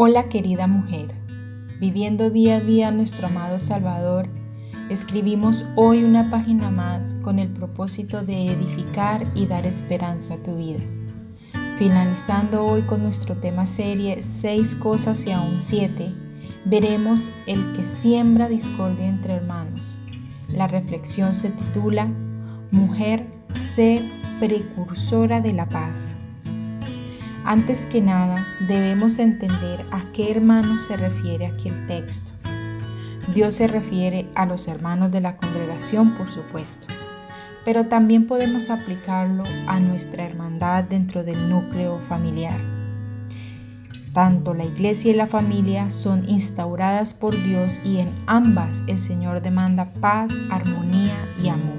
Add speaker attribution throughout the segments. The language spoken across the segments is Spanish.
Speaker 1: Hola querida mujer, viviendo día a día nuestro amado Salvador, escribimos hoy una página más con el propósito de edificar y dar esperanza a tu vida. Finalizando hoy con nuestro tema serie Seis cosas y aún siete, veremos el que siembra discordia entre hermanos. La reflexión se titula Mujer, sé precursora de la paz. Antes que nada, debemos entender a qué hermano se refiere aquí el texto. Dios se refiere a los hermanos de la congregación, por supuesto, pero también podemos aplicarlo a nuestra hermandad dentro del núcleo familiar. Tanto la iglesia y la familia son instauradas por Dios y en ambas el Señor demanda paz, armonía y amor.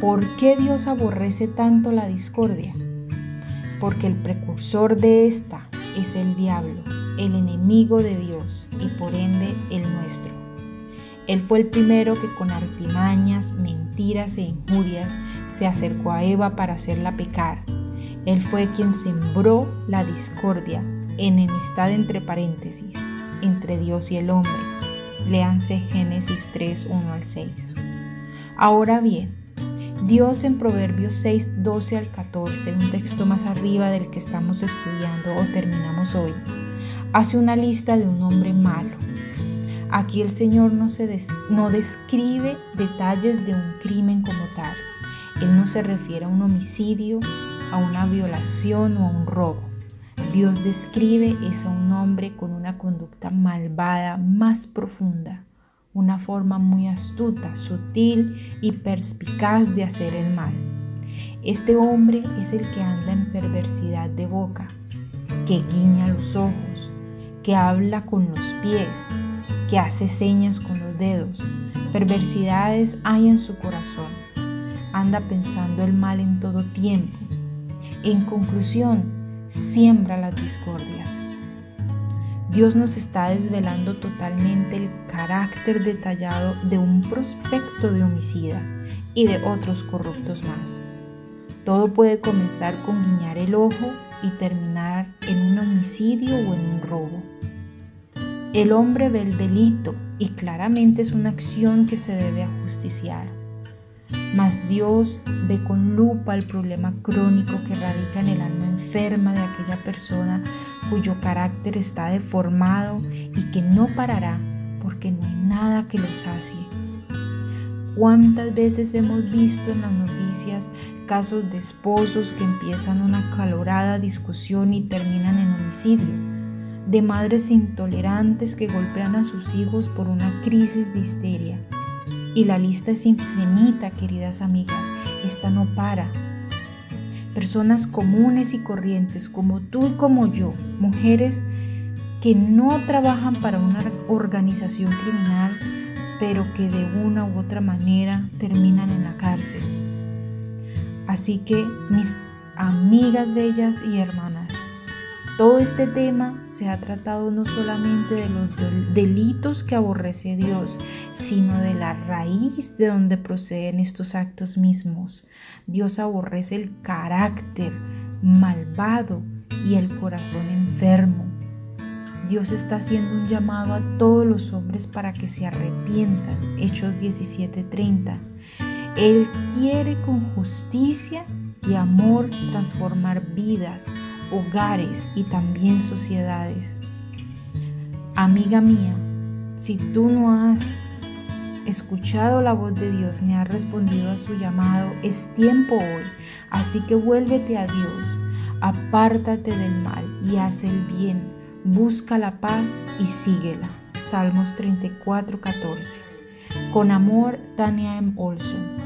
Speaker 1: ¿Por qué Dios aborrece tanto la discordia? Porque el precursor de esta es el diablo, el enemigo de Dios y por ende el nuestro. Él fue el primero que con artimañas, mentiras e injurias se acercó a Eva para hacerla pecar. Él fue quien sembró la discordia, enemistad entre paréntesis, entre Dios y el hombre. Léanse Génesis 3, 1 al 6. Ahora bien, Dios en Proverbios 6, 12 al 14, un texto más arriba del que estamos estudiando o terminamos hoy, hace una lista de un hombre malo. Aquí el Señor no, se no describe detalles de un crimen como tal. Él no se refiere a un homicidio, a una violación o a un robo. Dios describe es a un hombre con una conducta malvada más profunda una forma muy astuta, sutil y perspicaz de hacer el mal. Este hombre es el que anda en perversidad de boca, que guiña los ojos, que habla con los pies, que hace señas con los dedos. Perversidades hay en su corazón. Anda pensando el mal en todo tiempo. En conclusión, siembra las discordias. Dios nos está desvelando totalmente el carácter detallado de un prospecto de homicida y de otros corruptos más. Todo puede comenzar con guiñar el ojo y terminar en un homicidio o en un robo. El hombre ve el delito y claramente es una acción que se debe ajusticiar. Mas Dios ve con lupa el problema crónico que radica en el alma enferma de aquella persona cuyo carácter está deformado y que no parará porque no hay nada que lo sacie. ¿Cuántas veces hemos visto en las noticias casos de esposos que empiezan una calorada discusión y terminan en homicidio? De madres intolerantes que golpean a sus hijos por una crisis de histeria y la lista es infinita, queridas amigas. Esta no para. Personas comunes y corrientes como tú y como yo, mujeres que no trabajan para una organización criminal, pero que de una u otra manera terminan en la cárcel. Así que mis amigas bellas y hermanas, todo este tema se ha tratado no solamente de los delitos que aborrece Dios, sino de la raíz de donde proceden estos actos mismos. Dios aborrece el carácter malvado y el corazón enfermo. Dios está haciendo un llamado a todos los hombres para que se arrepientan. Hechos 17:30. Él quiere con justicia y amor transformar vidas hogares y también sociedades. Amiga mía, si tú no has escuchado la voz de Dios ni has respondido a su llamado, es tiempo hoy. Así que vuélvete a Dios, apártate del mal y haz el bien, busca la paz y síguela. Salmos 34, 14. Con amor, Tania M. Olson.